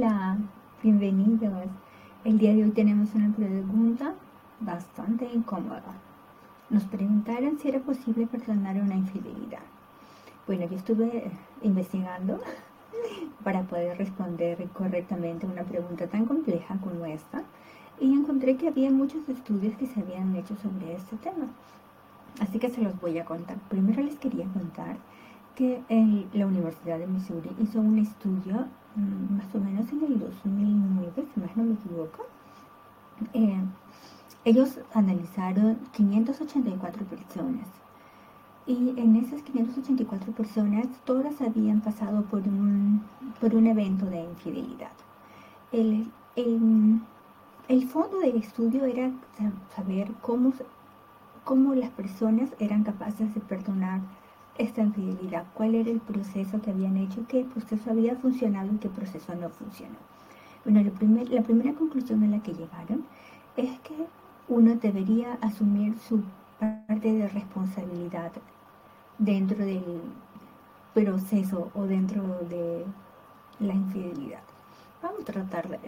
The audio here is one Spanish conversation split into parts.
Hola, bienvenidos. El día de hoy tenemos una pregunta bastante incómoda. Nos preguntaron si era posible perdonar una infidelidad. Bueno, yo estuve investigando para poder responder correctamente una pregunta tan compleja como esta y encontré que había muchos estudios que se habían hecho sobre este tema. Así que se los voy a contar. Primero les quería contar que la Universidad de Missouri hizo un estudio mm, más o menos en el 2009, si más no me equivoco. Eh, ellos analizaron 584 personas y en esas 584 personas todas habían pasado por un, por un evento de infidelidad. El, el, el fondo del estudio era saber cómo, cómo las personas eran capaces de perdonar esta infidelidad, cuál era el proceso que habían hecho, qué proceso había funcionado y qué proceso no funcionó. Bueno, la, primer, la primera conclusión a la que llegaron es que uno debería asumir su parte de responsabilidad dentro del proceso o dentro de la infidelidad. Vamos a tratar de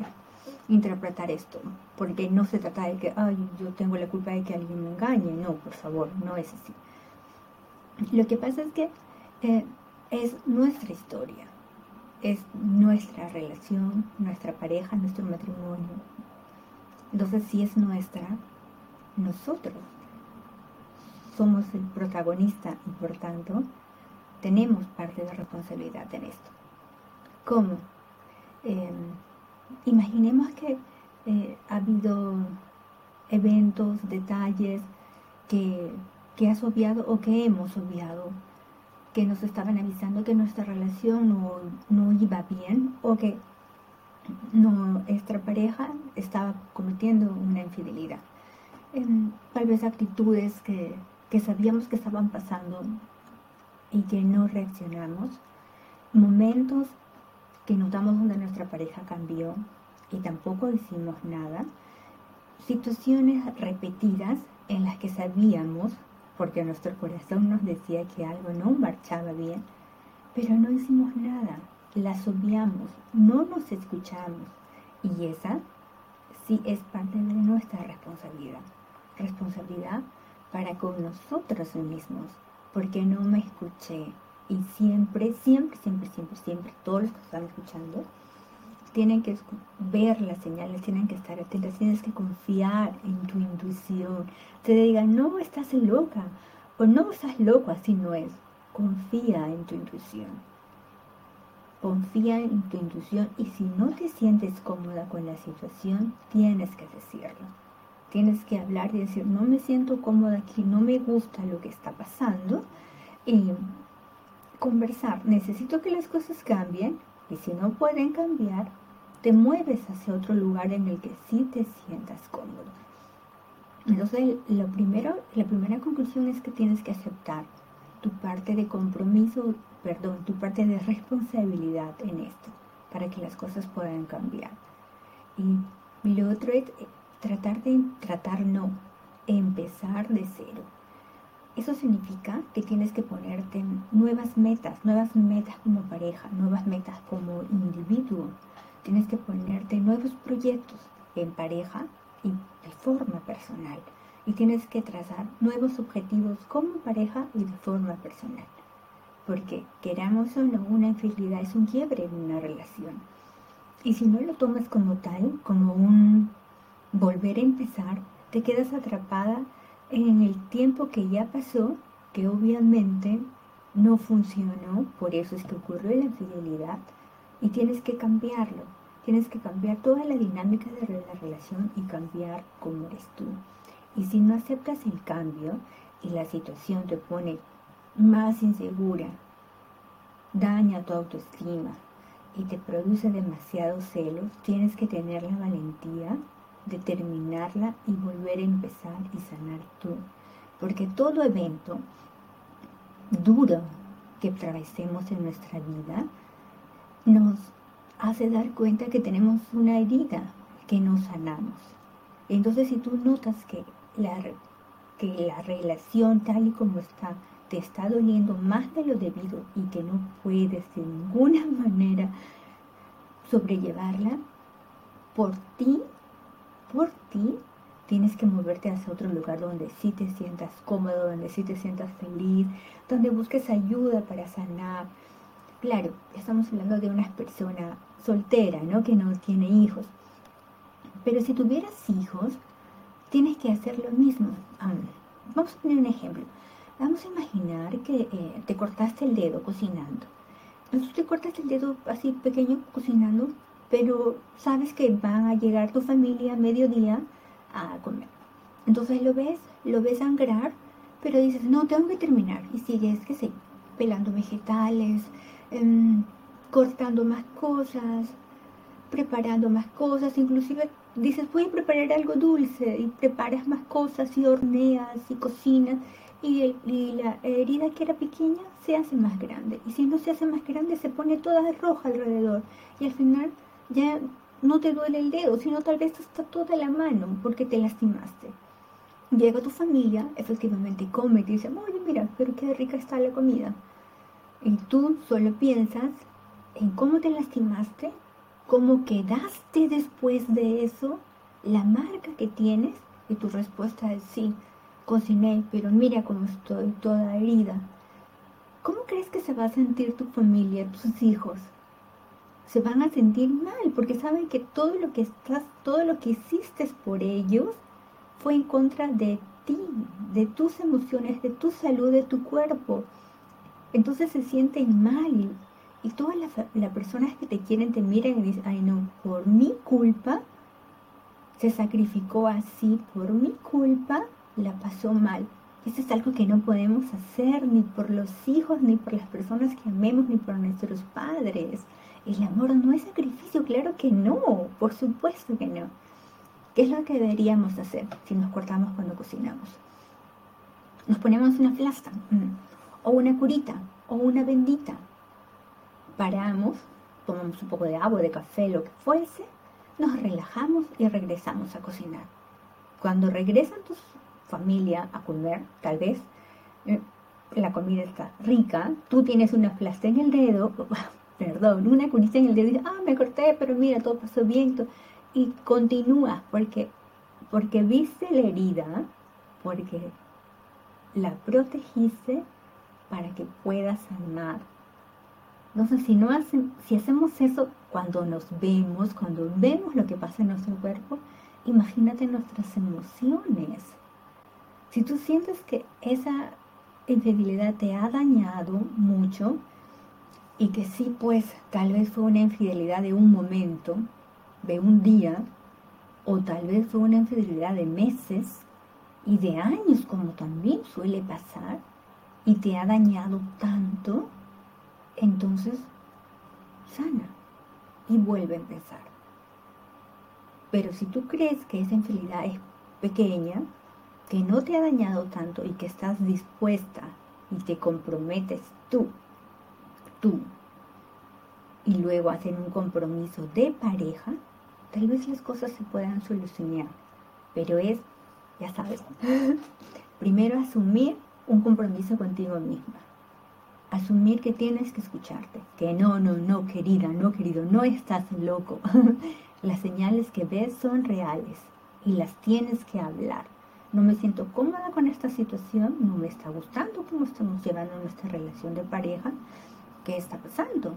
interpretar esto, porque no se trata de que, ay, yo tengo la culpa de que alguien me engañe, no, por favor, no es así. Lo que pasa es que eh, es nuestra historia, es nuestra relación, nuestra pareja, nuestro matrimonio. Entonces, si es nuestra, nosotros somos el protagonista y por tanto tenemos parte de responsabilidad en esto. ¿Cómo? Em, imaginemos que eh, ha habido eventos, detalles que que has obviado o que hemos obviado, que nos estaban avisando que nuestra relación no, iba bien o que nuestra pareja estaba cometiendo una infidelidad. tal vez actitudes que, que sabíamos que estaban pasando y que no reaccionamos. Momentos que notamos donde nuestra pareja cambió y tampoco hicimos nada. Situaciones repetidas en las que sabíamos porque nuestro corazón nos decía que algo no marchaba bien, pero no hicimos nada, las obviamos, no nos escuchamos. Y esa sí es parte de nuestra responsabilidad. Responsabilidad para con nosotros mismos, porque no me escuché. Y siempre, siempre, siempre, siempre, siempre, todos los que están escuchando, tienen que ver las señales, tienen que estar atentos, tienes que confiar en tu intuición. Te digan, no, estás loca, o no estás loco, así no es. Confía en tu intuición. Confía en tu intuición y si no te sientes cómoda con la situación, tienes que decirlo. Tienes que hablar y decir, no me siento cómoda aquí, no me gusta lo que está pasando. Y conversar, necesito que las cosas cambien y si no pueden cambiar, te mueves hacia otro lugar en el que sí te sientas cómodo. Entonces, lo primero, la primera conclusión es que tienes que aceptar tu parte de compromiso, perdón, tu parte de responsabilidad en esto, para que las cosas puedan cambiar. Y lo otro es eh, tratar de, tratar no, empezar de cero. Eso significa que tienes que ponerte nuevas metas, nuevas metas como pareja, nuevas metas como individuo, Tienes que ponerte nuevos proyectos en pareja y de forma personal. Y tienes que trazar nuevos objetivos como pareja y de forma personal. Porque queramos o no, una infidelidad es un quiebre en una relación. Y si no lo tomas como tal, como un volver a empezar, te quedas atrapada en el tiempo que ya pasó, que obviamente no funcionó, por eso es que ocurrió la infidelidad, y tienes que cambiarlo. Tienes que cambiar toda la dinámica de la relación y cambiar cómo eres tú. Y si no aceptas el cambio y la situación te pone más insegura, daña tu autoestima y te produce demasiados celos, tienes que tener la valentía de terminarla y volver a empezar y sanar tú. Porque todo evento duro que atravesemos en nuestra vida nos hace dar cuenta que tenemos una herida que no sanamos. Entonces, si tú notas que la, que la relación tal y como está te está doliendo más de lo debido y que no puedes de ninguna manera sobrellevarla, por ti, por ti, tienes que moverte hacia otro lugar donde sí te sientas cómodo, donde sí te sientas feliz, donde busques ayuda para sanar. Claro, estamos hablando de una persona soltera, ¿no? Que no tiene hijos. Pero si tuvieras hijos, tienes que hacer lo mismo. vamos a poner un ejemplo. Vamos a imaginar que eh, te cortaste el dedo cocinando. Entonces te cortas el dedo así pequeño cocinando, pero sabes que van a llegar tu familia a mediodía a comer. Entonces lo ves, lo ves sangrar, pero dices, no, tengo que terminar. Y sigues, qué sé, pelando vegetales, em, cortando más cosas, preparando más cosas, inclusive dices, voy a preparar algo dulce y preparas más cosas y horneas y cocinas y, la herida que era pequeña se hace más grande. Y si no se hace más grande, se pone toda roja alrededor. Y al final ya no te duele el dedo, sino tal vez está toda la mano porque te lastimaste. Llega tu familia, efectivamente come y dice, oye, mira, pero qué rica está la comida. Y tú solo piensas en cómo te lastimaste, cómo quedaste después de eso, la marca que tienes, y tu respuesta es sí cociné, pero mira cómo estoy toda herida. ¿Cómo crees que se va a sentir tu familia, tus hijos? Se van a sentir mal porque saben que todo lo que estás, todo lo que hiciste por ellos fue en contra de ti, de tus emociones, de tu salud, de tu cuerpo. Entonces se sienten mal y todas las, personas que te quieren te miran y dicen, ay no, por mi culpa se sacrificó así, por mi culpa la pasó mal. Eso es algo que no podemos hacer ni por los hijos, ni por las personas que amemos, ni por nuestros padres. El amor no es sacrificio, claro que no, por supuesto que no. ¿Qué es lo que deberíamos hacer si nos cortamos cuando cocinamos? Nos ponemos una flasta, mm, o una curita, o una bendita. Paramos, tomamos un poco de agua, de café, lo que fuese, nos relajamos y regresamos a cocinar. Cuando regresan tus familia a comer, tal vez eh, la comida está rica, tú tienes una plasta en el dedo, perdón, una curita en el dedo y ah, me corté, pero mira, todo pasó bien, y continúa porque, porque viste la herida, porque la protegiste para que puedas sanar. Entonces, si, no si hacemos eso cuando nos vemos, cuando vemos lo que pasa en nuestro cuerpo, imagínate nuestras emociones. Si tú sientes que esa infidelidad te ha dañado mucho y que sí, pues tal vez fue una infidelidad de un momento, de un día, o tal vez fue una infidelidad de meses y de años, como también suele pasar, y te ha dañado tanto, entonces sana y vuelve a empezar. Pero si tú crees que esa infidelidad es pequeña, que no te ha dañado tanto y que estás dispuesta y te comprometes tú, tú, y luego hacen un compromiso de pareja, tal vez las cosas se puedan solucionar. Pero es, ya sabes, primero asumir un compromiso contigo misma. Asumir que tienes que escucharte. Que no, no, no, querida, no, querido, no estás loco. las señales que ves son reales y las tienes que hablar no me siento cómoda con esta situación, no me está gustando cómo estamos llevando nuestra relación de pareja, ¿qué está pasando?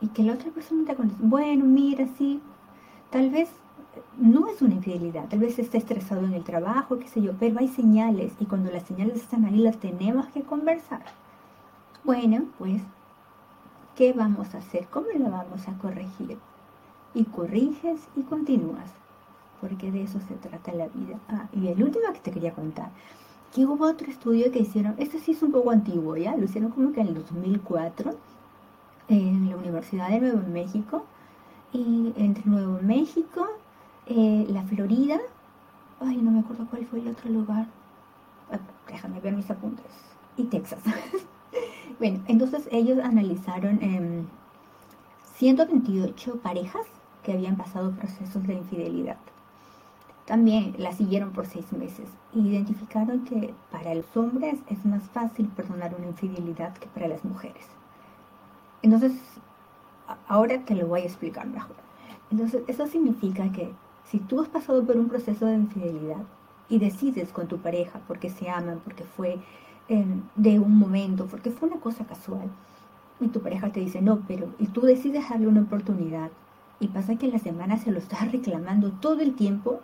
Y que la otra persona te conteste, bueno, mira, sí, tal vez no es una infidelidad, tal vez esté estresado en el trabajo, qué sé yo, pero hay señales y cuando las señales están ahí las tenemos que conversar. Bueno, pues, ¿qué vamos a hacer? ¿Cómo lo vamos a corregir? Y corriges y continúas porque de eso se trata la vida. Ah, y el último que te quería contar, que hubo otro estudio que hicieron, este sí es un poco antiguo, ¿ya? Lo hicieron como que en el 2004, en la Universidad de Nuevo México, y entre Nuevo México, eh, la Florida, ay, no me acuerdo cuál fue el otro lugar, ah, déjame ver mis apuntes, y Texas. bueno, entonces ellos analizaron 128 em, parejas que habían pasado procesos de infidelidad. También la siguieron por seis meses identificaron que para los hombres es más fácil perdonar una infidelidad que para las mujeres. Entonces, ahora te lo voy a explicar mejor. Entonces, eso significa que si tú has pasado por un proceso de infidelidad y decides con tu pareja porque se aman, porque fue em, de un momento, porque fue una cosa casual, y tu pareja te dice no, pero, y tú decides darle una oportunidad, y pasa que en la semana se lo estás reclamando todo el tiempo,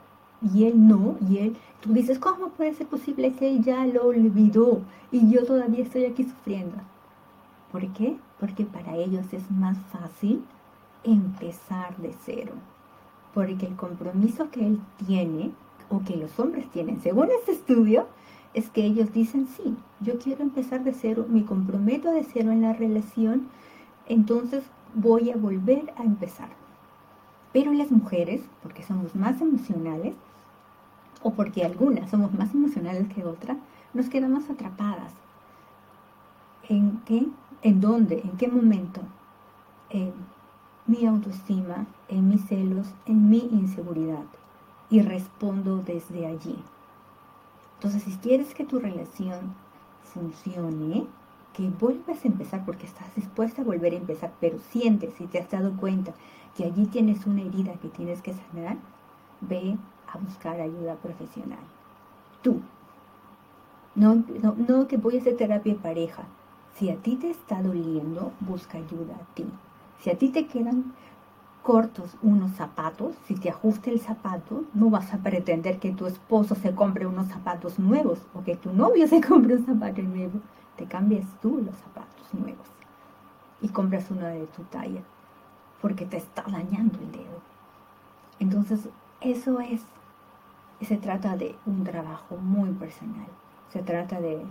y él no, y él, tú dices, ¿cómo puede ser posible que él ya lo olvidó y yo todavía estoy aquí sufriendo? ¿Por qué? Porque para ellos es más fácil empezar de cero. Porque el compromiso que él tiene, o que los hombres tienen, según este estudio, es que ellos dicen, sí, yo quiero empezar de cero, me comprometo de cero en la relación, entonces voy a volver a empezar. Pero las mujeres, porque somos más emocionales, o porque algunas somos más emocionales que otras, nos quedamos atrapadas. ¿En qué? ¿En dónde? ¿En qué momento? En mi autoestima, en mis celos, en mi inseguridad. Y respondo desde allí. Entonces, si quieres que tu relación funcione, que vuelvas a empezar porque estás dispuesta a volver a empezar, pero sientes y te has dado cuenta que allí tienes una herida que tienes que sanar, ve a buscar ayuda profesional. Tú. No, no, que voy a hacer terapia de pareja. Si a ti te está doliendo, busca ayuda a ti. Si a ti te quedan cortos unos zapatos, si te ajusta el zapato, no vas a pretender que tu esposo se compre unos zapatos nuevos o que tu novio se compre un zapato nuevo. Te cambias tú los zapatos nuevos y compras uno de tu talla porque te está dañando el dedo. Entonces, eso es se trata de un trabajo muy personal. Se trata de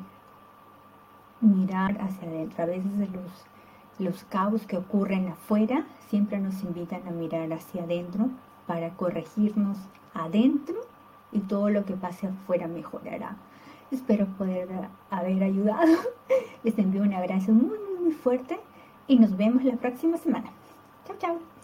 mirar hacia adentro. A veces los, los caos que ocurren afuera siempre nos invitan a mirar hacia adentro para corregirnos adentro y todo lo que pase afuera mejorará. Espero poder haber ayudado. Les envío un abrazo muy, muy, muy fuerte y nos vemos la próxima semana. Chao, chao.